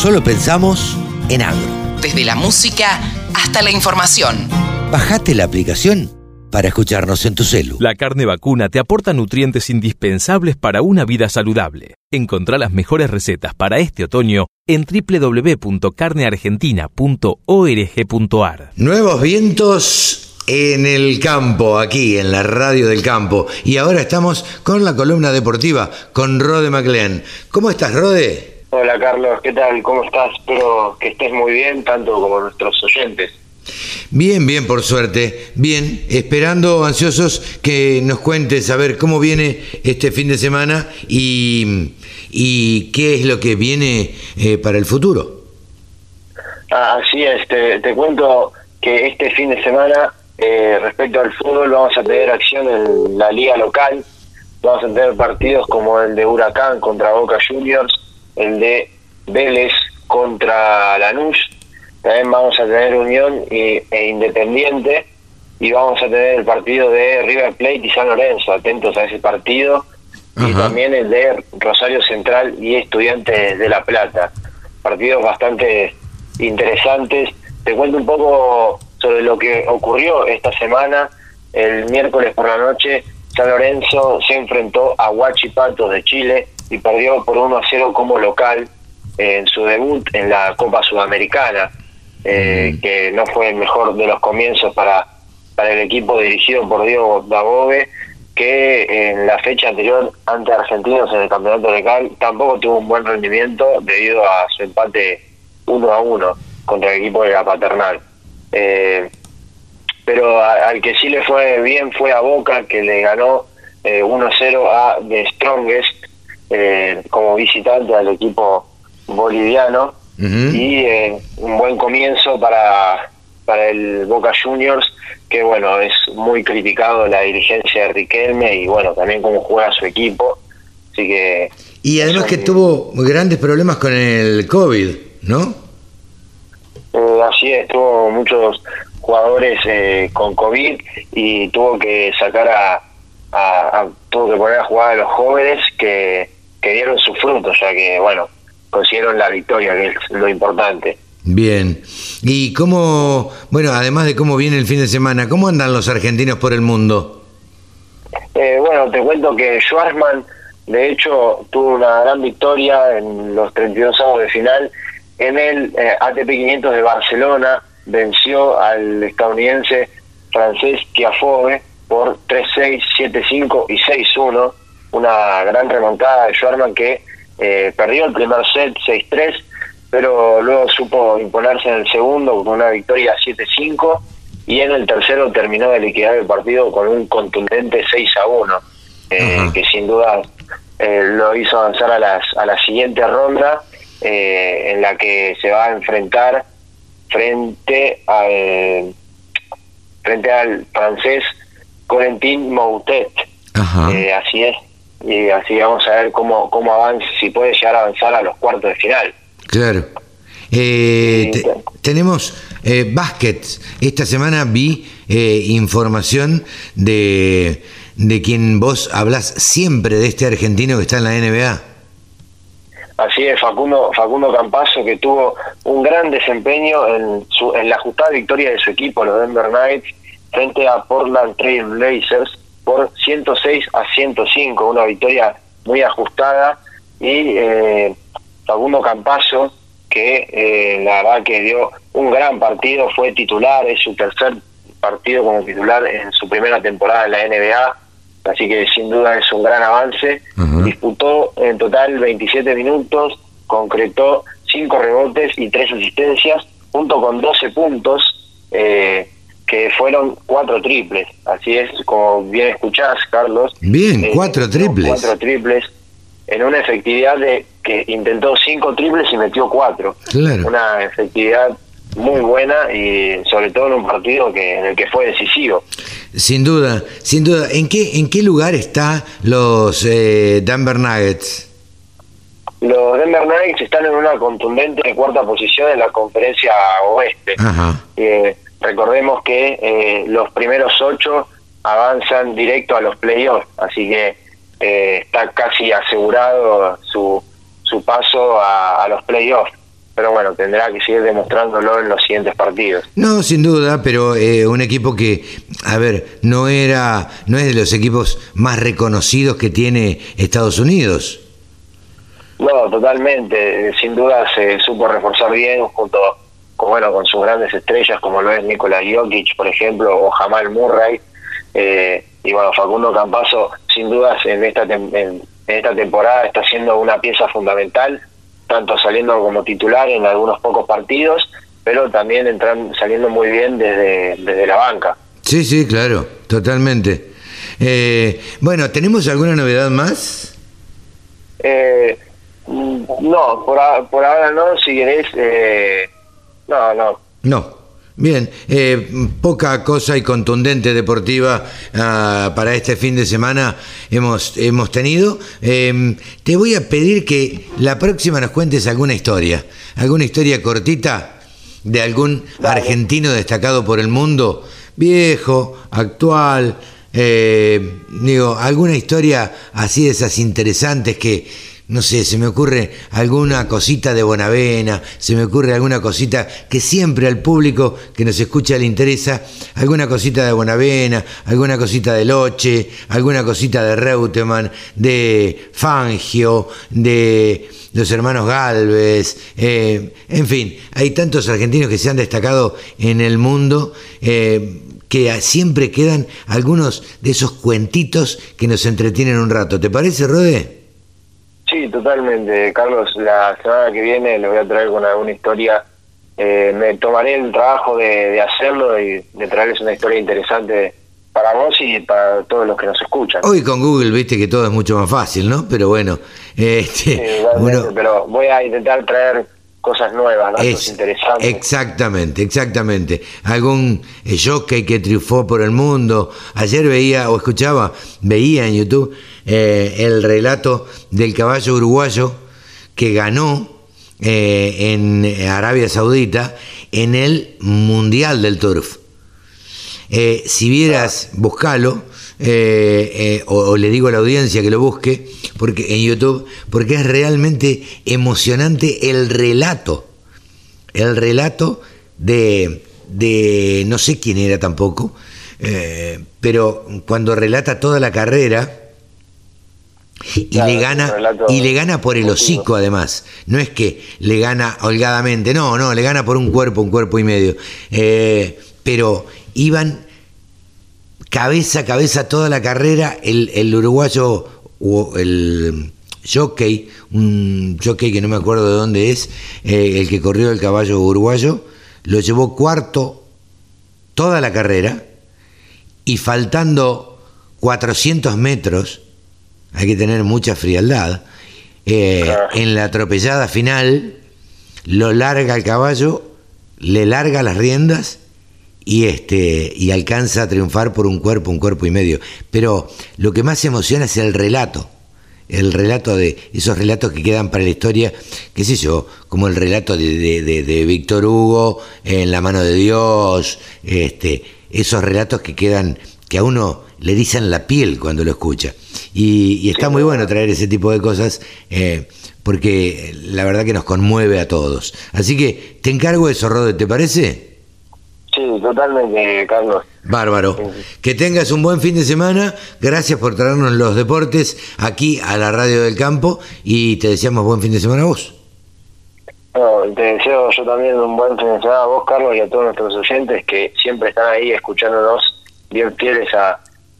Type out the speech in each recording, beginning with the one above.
solo pensamos en agro. Desde la música hasta la información. Bajate la aplicación para escucharnos en tu celu. La carne vacuna te aporta nutrientes indispensables para una vida saludable. Encontrá las mejores recetas para este otoño en www.carneargentina.org.ar. Nuevos vientos en el campo, aquí en la radio del campo. Y ahora estamos con la columna deportiva con Rode MacLean. ¿Cómo estás, Rode? Hola Carlos, ¿qué tal? ¿Cómo estás? Espero que estés muy bien, tanto como nuestros oyentes. Bien, bien, por suerte. Bien, esperando ansiosos que nos cuentes a ver cómo viene este fin de semana y, y qué es lo que viene eh, para el futuro. Ah, así es, te, cuento que este fin de semana, eh, respecto al fútbol, vamos a tener acción en la liga local. Vamos a tener partidos como el de Huracán contra Boca Juniors, el de Vélez contra Lanús. También vamos a tener Unión y, e Independiente y vamos a tener el partido de River Plate y San Lorenzo. Atentos a ese partido. Y también el de Rosario Central y Estudiantes de La Plata. Partidos bastante interesantes. Te cuento un poco sobre lo que ocurrió esta semana. El miércoles por la noche, San Lorenzo se enfrentó a Huachipatos de Chile y perdió por 1 a 0 como local en su debut en la Copa Sudamericana, eh, que no fue el mejor de los comienzos para, para el equipo dirigido por Diego Dabove, que en la fecha anterior ante Argentinos en el campeonato local tampoco tuvo un buen rendimiento debido a su empate 1 a 1 contra el equipo de la Paternal. Eh, pero al que sí le fue bien fue a Boca, que le ganó eh, 1 a 0 a The Strongest eh, como visitante al equipo boliviano y eh, un buen comienzo para, para el Boca Juniors que bueno es muy criticado la dirigencia de Riquelme y bueno también cómo juega su equipo así que y además que tuvo grandes problemas con el COVID ¿no? Eh, así es tuvo muchos jugadores eh, con COVID y tuvo que sacar a, a, tuvo que poner a jugar a los jóvenes que que dieron sus frutos, ya que, bueno, consiguieron la victoria, que es lo importante. Bien. ¿Y cómo, bueno, además de cómo viene el fin de semana, cómo andan los argentinos por el mundo? Eh, bueno, te cuento que Schwarzman, de hecho, tuvo una gran victoria en los 32 avos de final en el eh, ATP 500 de Barcelona, venció al estadounidense francés Tiafoe por 3-6, 7-5 y 6-1 una gran remontada de Schwarman que eh, perdió el primer set 6-3, pero luego supo imponerse en el segundo con una victoria 7-5 y en el tercero terminó de liquidar el partido con un contundente 6-1, eh, que sin duda eh, lo hizo avanzar a, las, a la siguiente ronda en la que se va a enfrentar frente al frente al francés Corentin Moutet. así es, y así vamos a ver cómo, cómo avanza, si puede llegar a avanzar a los cuartos de final. Claro. Eh, tenemos eh, Esta semana vi eh, información de, de quien vos hablas siempre de este argentino que está en la NBA. Así es, Facundo, Facundo Campazo, que tuvo un gran desempeño en, su, en la ajustada victoria de su equipo, los Denver Knights, frente a Portland Trail Blazers, por 106 a 105, una victoria muy ajustada y eh, Facundo Campazo que eh, la verdad que dio un gran partido, fue titular, es su tercer partido como titular en su primera temporada en la NBA, así que sin duda es un gran avance. Disputó en total 27 minutos, concretó 5 rebotes y 3 asistencias, junto con 12 puntos. Eh, que fueron cuatro triples. Así es, como bien escuchás, Carlos. Bien, eh, cuatro triples. Cuatro triples en una efectividad de que intentó cinco triples y metió cuatro. Claro. Una efectividad muy buena y sobre todo en un partido que en el que fue decisivo. Sin duda, sin duda. ¿En qué en qué lugar está los eh, Denver Nuggets? Los Denver Nuggets están en una contundente cuarta posición en la conferencia oeste. Ajá. Eh, Recordemos que eh, los primeros ocho avanzan directo a los playoffs, así que eh, está casi asegurado su, su paso a, los playoffs. pero bueno, tendrá que seguir demostrándolo en los siguientes partidos. No, sin duda, pero eh, un equipo que, a ver, no era, no es de los equipos más reconocidos que tiene Estados Unidos. No, totalmente. Sin duda se supo reforzar bien junto con, bueno, con sus grandes estrellas como lo es Nikola Jokic, por ejemplo, o Jamal Murray. Eh, y bueno, Facundo Campazo, sin dudas, en esta, en esta temporada está siendo una pieza fundamental tanto saliendo como titular en algunos pocos partidos, pero también entran, saliendo muy bien desde, desde la banca. Sí, sí, claro, totalmente. Eh, bueno, ¿tenemos alguna novedad más? Eh, no, por, por, ahora no, si querés, eh, no, no. No. Bien, eh, poca cosa y contundente deportiva ah, para este fin de semana hemos, hemos tenido. Em, te voy a pedir que la próxima nos cuentes alguna historia, alguna historia cortita de algún argentino destacado por el mundo, viejo, actual, eh, digo, alguna historia así de esas interesantes que no sé, se me ocurre alguna cosita de Bonavena, se me ocurre alguna cosita que siempre al público que nos escucha le interesa, alguna cosita de Bonavena, alguna cosita de Loche, alguna cosita de Reutemann, de Fangio, de los hermanos Galvez, eh, en fin, hay tantos argentinos que se han destacado en el mundo. Eh, que siempre quedan algunos de esos cuentitos que nos entretienen un rato. ¿Te parece, Rode? Sí, totalmente, Carlos. La semana que viene le voy a traer con alguna historia. Eh, me tomaré el trabajo de, hacerlo y de traerles una historia interesante para vos y para todos los que nos escuchan. Hoy con Google, viste que todo es mucho más fácil, ¿no? Pero bueno, este, pero voy a intentar traer cosas nuevas, datos interesantes. Exactamente, exactamente. Algún eh, jockey que triunfó por el mundo. Ayer veía o escuchaba, veía en YouTube eh, el relato del caballo uruguayo que ganó eh, en Arabia Saudita en el Mundial del Turf. si vieras, buscalo, o, le digo a la audiencia que lo busque, porque en YouTube, porque es realmente emocionante el relato, el relato de, de no sé quién era tampoco, eh, pero cuando relata toda la carrera, y le gana y le gana por el hocico además. No es que le gana holgadamente no no le gana por un cuerpo un cuerpo y medio. Eh, pero iban cabeza a cabeza toda la carrera el, el uruguayo o el jockey, un jockey que no me acuerdo de dónde es, eh, el que corrió el caballo uruguayo, lo llevó cuarto toda la carrera y faltando 400 metros, hay que tener mucha frialdad, eh, en la atropellada final lo larga el caballo, le larga las riendas y este y alcanza a triunfar por un cuerpo, un cuerpo y medio. Pero lo que más emociona es el relato. El relato de esos relatos que quedan para la historia, qué sé yo, como el relato de, de, Víctor Hugo en La mano de Dios, este, esos relatos que quedan, que a uno le dicen la piel cuando lo escucha. Y, está muy bueno traer ese tipo de cosas, eh, porque la verdad que nos conmueve a todos. Así que te encargo eso, Rode, ¿te parece? Sí, totalmente, Carlos. Bárbaro. Que tengas un buen fin de semana. Gracias por traernos los deportes aquí a la Radio del Campo y te deseamos buen fin de semana a vos. te deseo yo también un buen fin de semana a vos, Carlos, y a todos nuestros oyentes que siempre están ahí escuchándonos bien fieles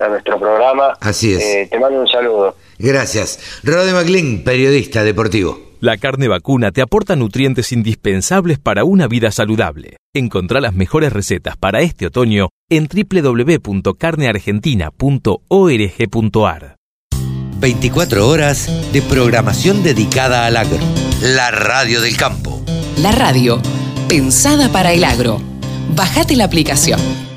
a, nuestro programa. Así es. Eh, te mando un saludo. Gracias. Rode McLean, periodista deportivo. La carne vacuna te aporta nutrientes indispensables para una vida saludable. Encontrá las mejores recetas para este otoño en www.carneargentina.org.ar. 24 horas de programación dedicada al agro. La radio del campo. La radio, pensada para el agro. Bajate la aplicación.